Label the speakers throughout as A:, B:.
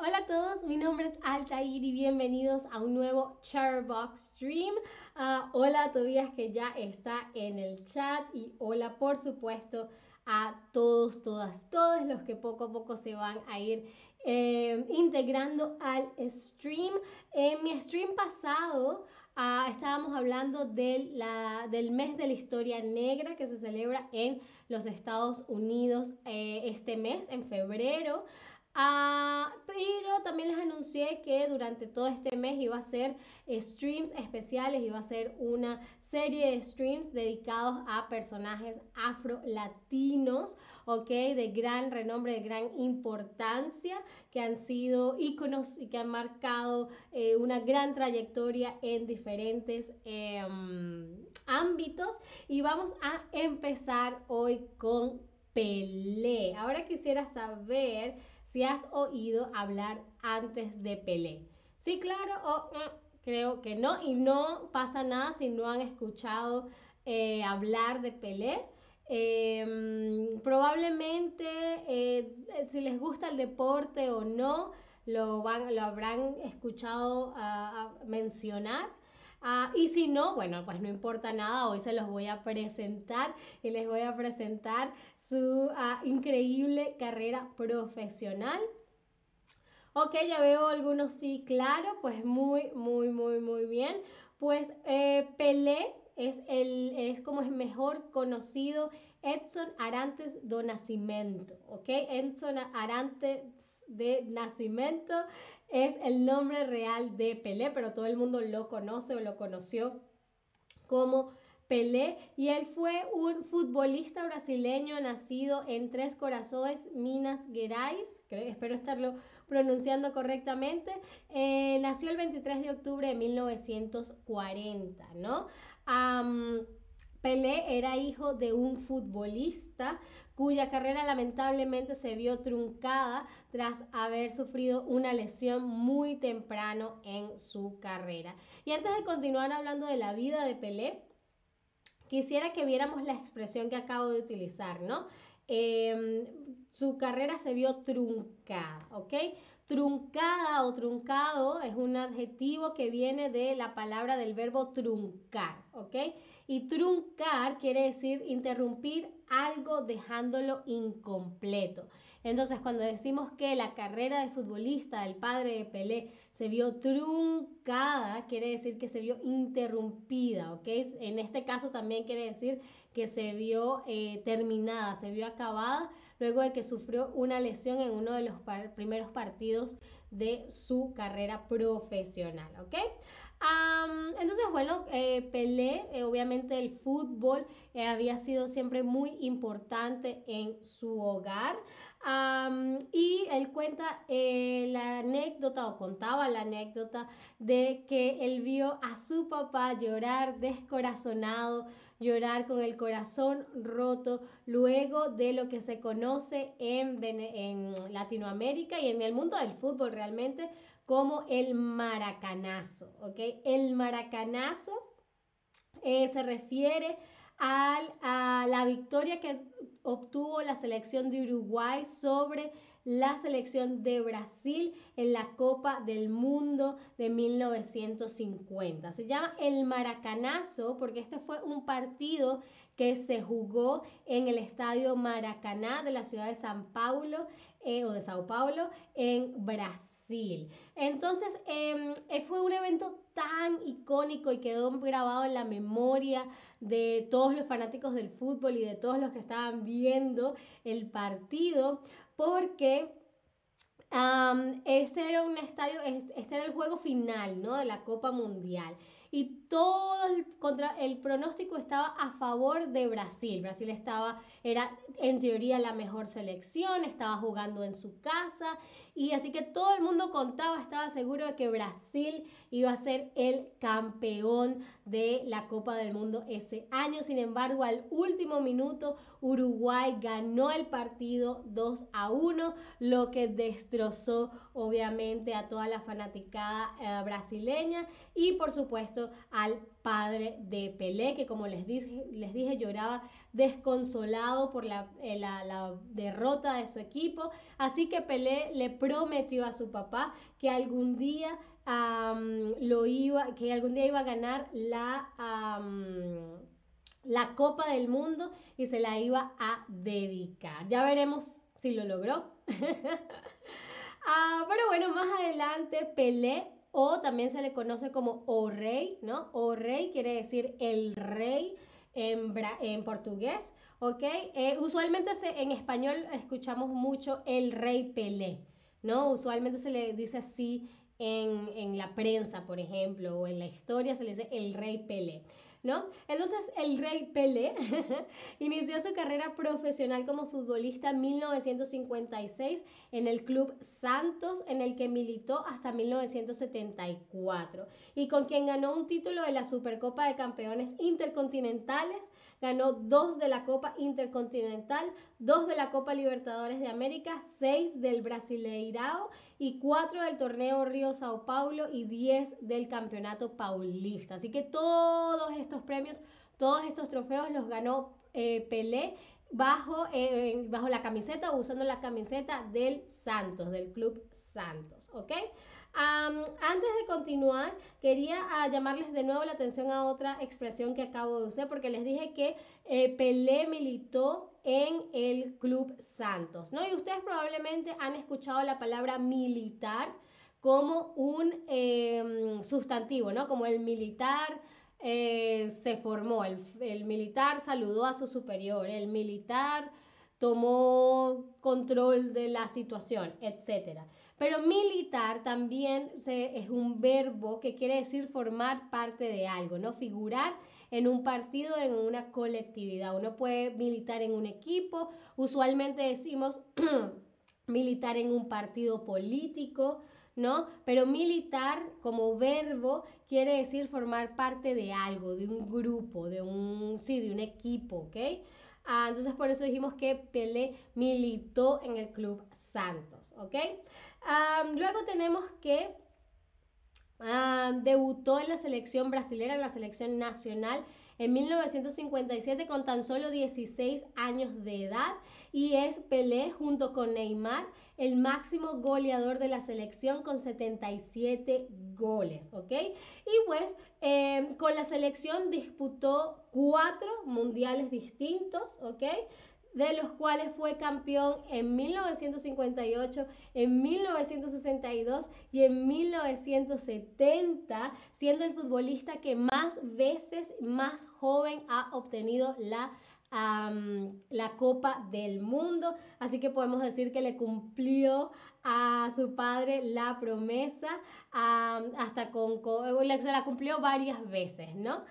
A: Hola a todos, mi nombre es Altair y bienvenidos a un nuevo Charbox Stream. Ah, hola a Tobías que ya está en el chat y hola por supuesto a todos, todas, todos los que poco a poco se van a ir eh, integrando al stream. En mi stream pasado ah, estábamos hablando de la, del mes de la historia negra que se celebra en los Estados Unidos eh, este mes, en febrero. Ah, pero también les anuncié que durante todo este mes iba a ser streams especiales, iba a ser una serie de streams dedicados a personajes afro-latinos, ¿ok? De gran renombre, de gran importancia, que han sido íconos y que han marcado eh, una gran trayectoria en diferentes em, ámbitos. Y vamos a empezar hoy con Pelé. Ahora quisiera saber si has oído hablar antes de Pelé. Sí, claro, o mm, creo que no, y no pasa nada si no han escuchado eh, hablar de Pelé. Em, probablemente eh, si les gusta el deporte o no, lo, van, lo habrán escuchado mencionar. Ah, y si no, bueno, pues no importa nada, hoy se los voy a presentar y les voy a presentar su ah, increíble carrera profesional. Ok, ya veo algunos sí, claro, pues muy, muy, muy, muy bien. Pues eh, Pelé es, el, es como es mejor conocido Edson Arantes do Nascimento, ¿ok? Edson Arantes de Nascimento es el nombre real de Pelé, pero todo el mundo lo conoce o lo conoció como Pelé y él fue un futbolista brasileño nacido en Tres Corazones, Minas Gerais, espero estarlo pronunciando correctamente, eh, nació el 23 de octubre de 1940, ¿no? Pelé era hijo de un futbolista cuya carrera lamentablemente se vio truncada tras haber sufrido una lesión muy temprano en su carrera. Y antes de continuar hablando de la vida de Pelé, quisiera que viéramos la expresión que acabo de utilizar, ¿no? Em, su carrera se vio truncada, ¿ok? Truncada o truncado es un adjetivo que viene de la palabra del verbo truncar, ¿ok? Y truncar quiere decir interrumpir algo dejándolo incompleto. Entonces, cuando decimos que la carrera de futbolista del padre de Pelé se vio truncada, quiere decir que se vio interrumpida, ¿ok? En este caso también quiere decir que se vio eh, terminada, se vio acabada luego de que sufrió una lesión en uno de los primeros partidos de su carrera profesional, ¿ok? Entonces, bueno, eh, Pelé, eh, obviamente el fútbol eh, había sido siempre muy importante en su hogar. y él cuenta la anécdota o contaba la anécdota de que él vio a su papá llorar descorazonado, llorar con el corazón roto, luego de lo que se conoce en, en Latinoamérica y en el mundo del fútbol realmente como el maracanazo, ¿ok? El maracanazo eh, se refiere a la victoria que obtuvo la selección de Uruguay sobre la selección de Brasil en la Copa del Mundo de 1950. Se llama el Maracanazo porque este fue un partido que se jugó en el estadio Maracaná de la ciudad de San Paulo eh, o de Sao Paulo en Brasil. Entonces em, eh, fue un evento tan icónico y quedó grabado en la memoria de todos los fanáticos del fútbol y de todos los que estaban viendo el partido porque este era un estadio, este era el juego final, ¿no? De la Copa Mundial y todo el, contra, el pronóstico estaba a favor de Brasil. Brasil estaba, era en teoría la mejor selección, estaba jugando en su casa y así que todo el mundo contaba, estaba seguro de que Brasil iba a ser el campeón de la Copa del Mundo ese año. Sin embargo, al último minuto Uruguay ganó el partido 2 a 1, lo que destrozó obviamente a toda la fanaticada eh, brasileña y por supuesto al padre de Pelé, que como les dije, les dije lloraba desconsolado por la, eh, la, derrota de su equipo. Así que Pelé le prometió a su papá que algún día lo iba, que algún día iba a ganar la la Copa del Mundo y se la iba a dedicar. Ya veremos si lo logró. ah, pero bueno, más adelante Pelé o también se le conoce como O Rey, ¿no? O Rey quiere decir el rey en, en portugués, ¿ok? Eh, usualmente en español escuchamos mucho el rey Pelé, ¿no? Usualmente se le dice así en, en la prensa, por ejemplo, o en la historia se le dice el rey Pelé. ¿No? Entonces el rey Pelé inició su carrera profesional como futbolista en 1956 en el Club Santos, en el que militó hasta 1974 y con quien ganó un título de la Supercopa de Campeones Intercontinentales, ganó dos de la Copa Intercontinental, dos de la Copa Libertadores de América, seis del Brasileirao y cuatro del torneo Río Sao Paulo y diez del Campeonato Paulista. Así que todos estos premios, todos estos trofeos los ganó eh, Pelé bajo, eh, bajo la camiseta usando la camiseta del Santos, del Club Santos, ¿ok? antes de continuar, quería ah, llamarles de nuevo la atención a otra expresión que acabo de usar, porque les dije que eh, Pelé militó en el Club Santos, ¿no? Y ustedes probablemente han escuchado la palabra militar como un em, sustantivo, ¿no? Como el militar eh, se formó, el, militar saludó a su superior, el militar tomó control de la situación, etc. Pero militar también es un verbo que quiere decir formar parte de algo, ¿no? Figurar en un partido, en una colectividad. Uno puede militar en un equipo, usualmente decimos militar en un partido político, ¿no? Pero militar como verbo quiere decir formar parte de algo, de un grupo, de un, sí, de un equipo, ¿ok? Ah, entonces por eso dijimos que Pelé militó en el Club Santos, ¿ok? Ah, luego tenemos que ah, debutó en la selección brasilera, en la selección nacional en 1957 con tan solo 16 años de edad y es Pelé junto con Neymar el máximo goleador de la selección con 77 goles, ¿ok? Y pues em, con la selección disputó cuatro mundiales distintos, ¿ok? De los cuales fue campeón en 1958, en 1962 y en 1970, siendo el futbolista que más veces, más joven ha obtenido la, la Copa del Mundo. Así que podemos decir que le cumplió a su padre la promesa hasta con, se la cumplió varias veces, ¿no?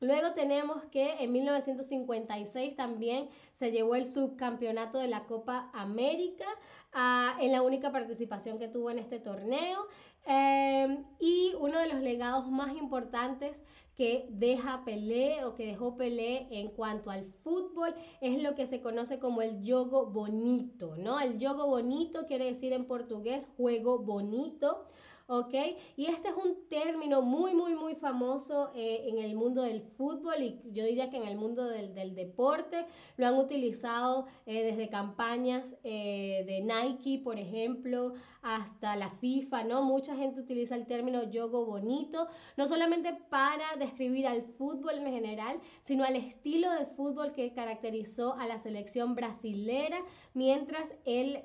A: Luego tenemos que en 1956 también se llevó el subcampeonato de la Copa América ah, en la única participación que tuvo en este torneo. Em, y uno de los legados más importantes que deja Pelé o que dejó Pelé en cuanto al fútbol es lo que se conoce como el jogo bonito, ¿no? El jogo bonito quiere decir en portugués juego bonito. ¿Ok? Y este es un término muy, muy, muy famoso eh, en el mundo del fútbol y yo diría que en el mundo del, deporte. Lo han utilizado eh, desde campañas eh, de Nike, por ejemplo, hasta la FIFA, ¿no? Mucha gente utiliza el término yogo bonito, no solamente para describir al fútbol en general, sino al estilo de fútbol que caracterizó a la selección brasilera mientras, él,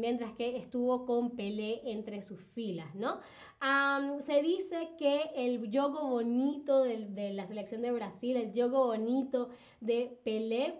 A: mientras que estuvo con Pelé entre sus filas, ¿no? Se dice que el yogo bonito de, la selección de Brasil, el yogo bonito de Pelé,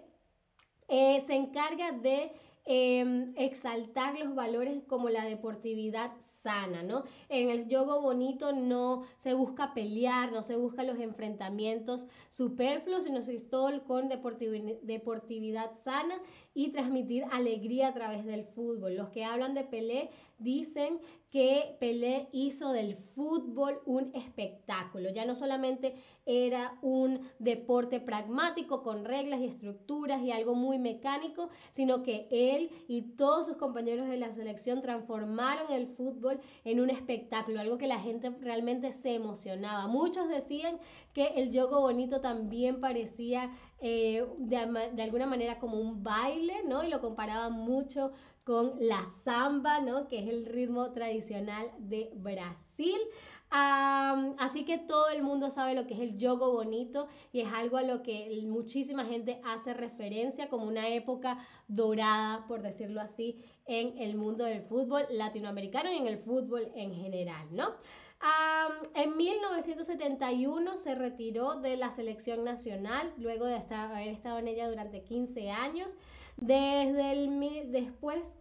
A: eh, se encarga de em, exaltar los valores como la deportividad sana, ¿no? En el yogo bonito no se busca pelear, no se buscan los enfrentamientos superfluos, sino se todo con deportividad sana y transmitir alegría a través del fútbol. Los que hablan de Pelé dicen que Pelé hizo del fútbol un espectáculo. Ya no solamente era un deporte pragmático con reglas y estructuras y algo muy mecánico, sino que él y todos sus compañeros de la selección transformaron el fútbol en un espectáculo, algo que la gente realmente se emocionaba. Muchos decían que el yogo bonito también parecía eh, de, de, alguna manera como un baile, ¿no? Y lo comparaban mucho con la samba, ¿no? Que es el ritmo tradicional de Brasil. así que todo el mundo sabe lo que es el yogo bonito y es algo a lo que muchísima gente hace referencia como una época dorada, por decirlo así, en el mundo del fútbol latinoamericano y en el fútbol en general, ¿no? En 1971 se retiró de la selección nacional luego de haber estado en ella durante 15 años. Desde el después,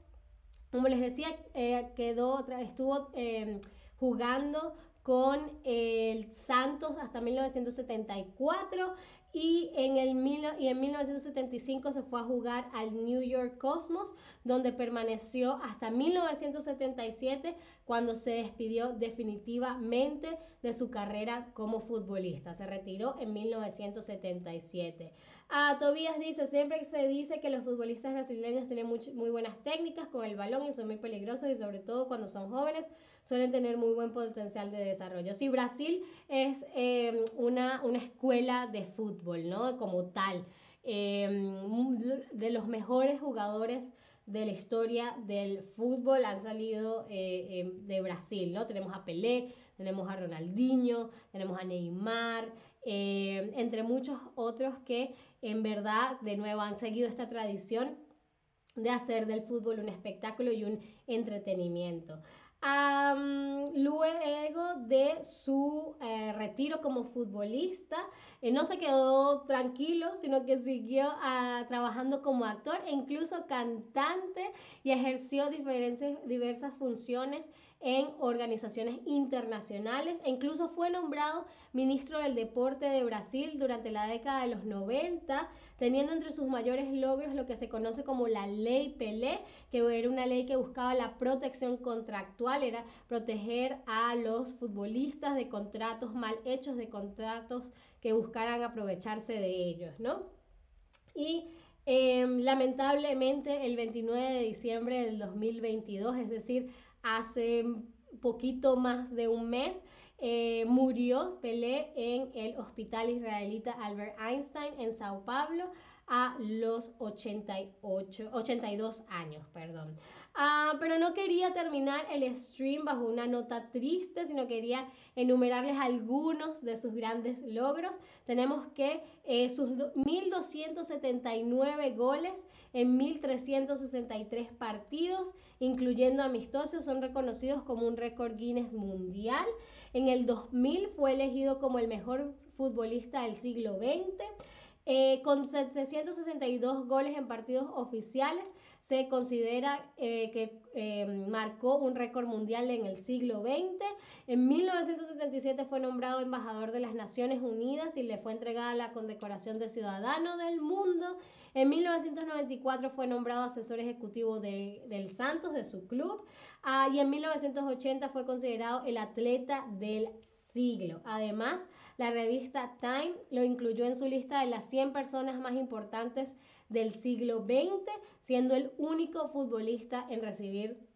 A: como les decía, eh, quedó, estuvo em, jugando con el Santos hasta 1974 y en, el y en 1975 se fue a jugar al New York Cosmos, donde permaneció hasta 1977, cuando se despidió definitivamente de su carrera como futbolista. Se retiró en 1977. Ah, Tobías dice, siempre se dice que los futbolistas brasileños tienen muy buenas técnicas con el balón y son muy peligrosos y sobre todo cuando son jóvenes suelen tener muy buen potencial de desarrollo. Sí, Brasil es em, una, una, escuela de fútbol, ¿no? Como tal, em, de los mejores jugadores de la historia del fútbol han salido eh, em, de Brasil, ¿no? Tenemos a Pelé, tenemos a Ronaldinho, tenemos a Neymar, entre muchos otros que en verdad, de nuevo, han seguido esta tradición de hacer del fútbol un espectáculo y un entretenimiento luego de su eh, retiro como futbolista, eh, no se quedó tranquilo, sino que siguió ah, trabajando como actor e incluso cantante y ejerció diferentes, diversas funciones en organizaciones internacionales e incluso fue nombrado ministro del Deporte de Brasil durante la década de los 90, teniendo entre sus mayores logros lo que se conoce como la ley Pelé, que era una ley que buscaba la protección contractual, era proteger a los futbolistas de contratos mal hechos, de contratos que buscaran aprovecharse de ellos, ¿no? Y em, lamentablemente el 29 de diciembre del 2022, es decir, hace poquito más de un mes, eh, murió Pelé en el hospital israelita Albert Einstein en Sao Paulo a los 88, 82 años. Perdón. Ah, pero no quería terminar el stream bajo una nota triste, sino quería enumerarles algunos de sus grandes logros. Tenemos que eh, sus 1.279 goles en 1.363 partidos, incluyendo amistosos, son reconocidos como un récord Guinness mundial. En el 2000 fue elegido como el mejor futbolista del siglo XX. Eh, con 762 goles en partidos oficiales, se considera eh, que eh, marcó un récord mundial en el siglo XX. En 1977 fue nombrado embajador de las Naciones Unidas y le fue entregada la condecoración de Ciudadano del Mundo. En 1994 fue nombrado asesor ejecutivo de, del Santos, de su club. Ah, y en 1980 fue considerado el atleta del siglo. Además, la revista Time lo incluyó en su lista de las 100 personas más importantes del siglo XX, siendo el único futbolista en recibir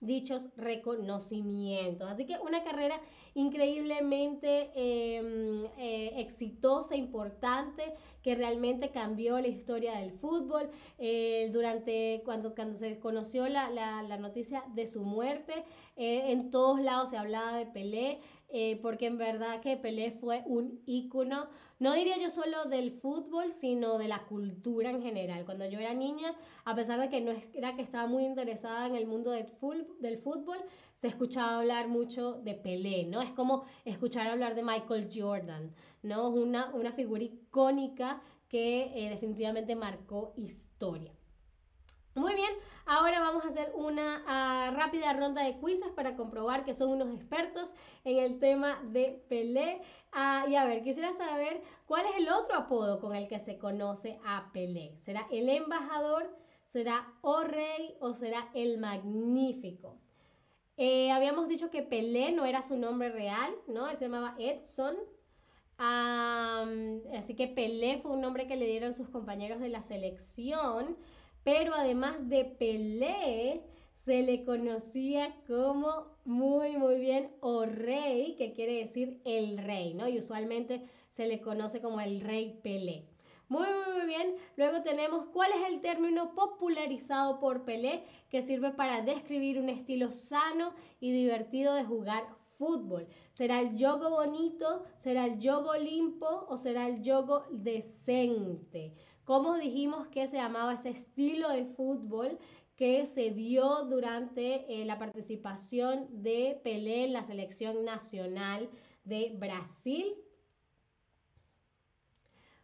A: dichos reconocimientos. Así que una carrera increíblemente em, eh, exitosa, importante, que realmente cambió la historia del fútbol. Eh, durante cuando, cuando se conoció la, la, noticia de su muerte, eh, en todos lados se hablaba de Pelé. Eh, porque en verdad que Pelé fue un ícono, no diría yo solo del fútbol, sino de la cultura en general. Cuando yo era niña, a pesar de que no era que estaba muy interesada en el mundo del, fútbol, se escuchaba hablar mucho de Pelé, ¿no? Es como escuchar hablar de Michael Jordan, ¿no? Una, una figura icónica que eh, definitivamente marcó historia. Muy bien, ahora vamos a hacer una ah, rápida ronda de quizzes para comprobar que son unos expertos en el tema de Pelé. Ah, y a ver, quisiera saber cuál es el otro apodo con el que se conoce a Pelé. ¿Será el embajador? ¿Será O Rey o será el Magnífico? Eh, habíamos dicho que Pelé no era su nombre real, ¿no? Él se llamaba Edson. así que Pelé fue un nombre que le dieron sus compañeros de la selección pero además de Pelé, se le conocía como muy, muy bien o rey, que quiere decir el rey, ¿no? Y usualmente se le conoce como el rey Pelé. Muy, muy, muy bien. Luego tenemos cuál es el término popularizado por Pelé que sirve para describir un estilo sano y divertido de jugar fútbol. ¿Será el yogo bonito? ¿Será el yogo limpo? ¿O será el yogo decente? ¿Cómo dijimos que se llamaba ese estilo de fútbol que se dio durante eh, la participación de Pelé en la selección nacional de Brasil.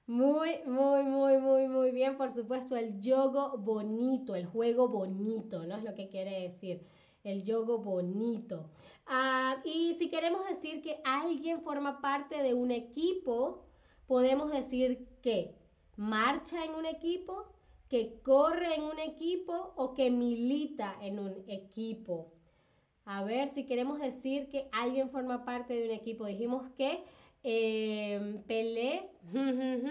A: Muy, muy, muy, muy, muy bien. Por supuesto, el yogo bonito, el juego bonito, ¿no? Es lo que quiere decir. El yogo bonito. Ah, y si queremos decir que alguien forma parte de un equipo, podemos decir que marcha en un equipo, que corre en un equipo o que milita en un equipo. A ver, si queremos decir que alguien forma parte de un equipo, dijimos que eh, Pelé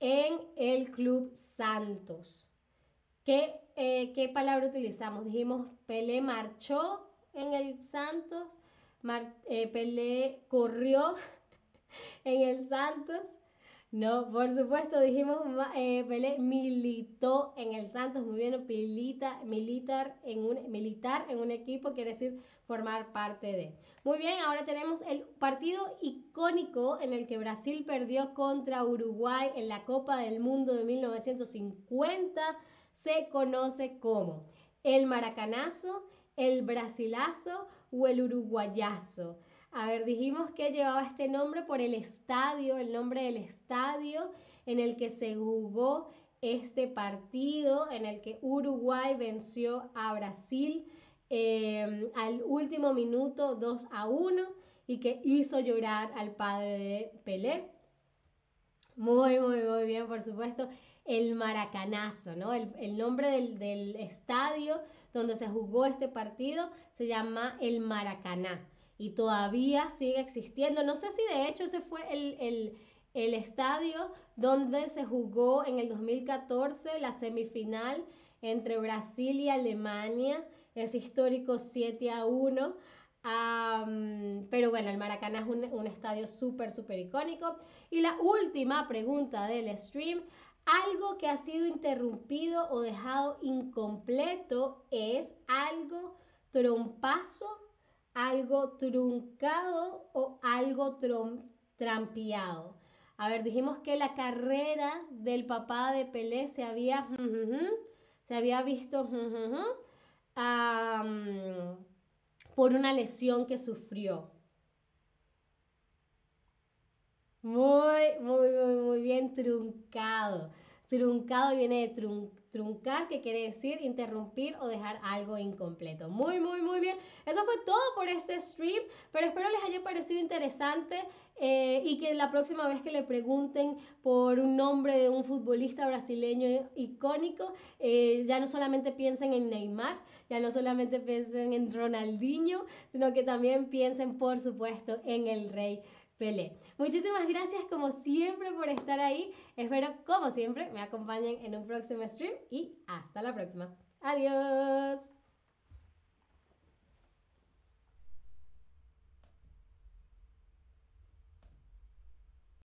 A: en el Club Santos. ¿Qué, eh, ¿Qué, palabra utilizamos? Dijimos Pelé marchó en el Santos, eh, Pelé corrió en el Santos, no, por supuesto, dijimos, eh, Pelé militó en el Santos, muy bien, milita, militar, en un, militar en un equipo quiere decir formar parte de. Muy bien, ahora tenemos el partido icónico en el que Brasil perdió contra Uruguay en la Copa del Mundo de 1950, se conoce como el maracanazo, el brasilazo o el uruguayazo. A ver, dijimos que llevaba este nombre por el estadio, el nombre del estadio en el que se jugó este partido, en el que Uruguay venció a Brasil em, al último minuto 2 a 1 y que hizo llorar al padre de Pelé. Muy, muy, muy bien, por supuesto. El Maracanazo, ¿no? El, nombre del, del estadio donde se jugó este partido se llama el Maracaná y todavía sigue existiendo. No sé si de hecho ese fue el, estadio donde se jugó en el 2014 la semifinal entre Brasil y Alemania, es histórico 7 a 1. pero bueno, el Maracaná es un, un estadio súper, súper icónico. Y la última pregunta del stream, algo que ha sido interrumpido o dejado incompleto es algo trompazo algo truncado o algo trampeado. A ver, dijimos que la carrera del papá de Pelé se había, se había visto por una lesión que sufrió. Muy, muy, muy, muy bien truncado. Truncado viene de trun truncar, que quiere decir interrumpir o dejar algo incompleto. Muy, muy, muy bien. Eso fue todo por este stream, pero espero les haya parecido interesante eh, y que la próxima vez que le pregunten por un nombre de un futbolista brasileño icónico, eh, ya no solamente piensen en Neymar, ya no solamente piensen en Ronaldinho, sino que también piensen, por supuesto, en el rey Pelé. Muchísimas gracias como siempre por estar ahí. Espero como siempre me acompañen en un próximo stream y hasta la próxima. Adiós.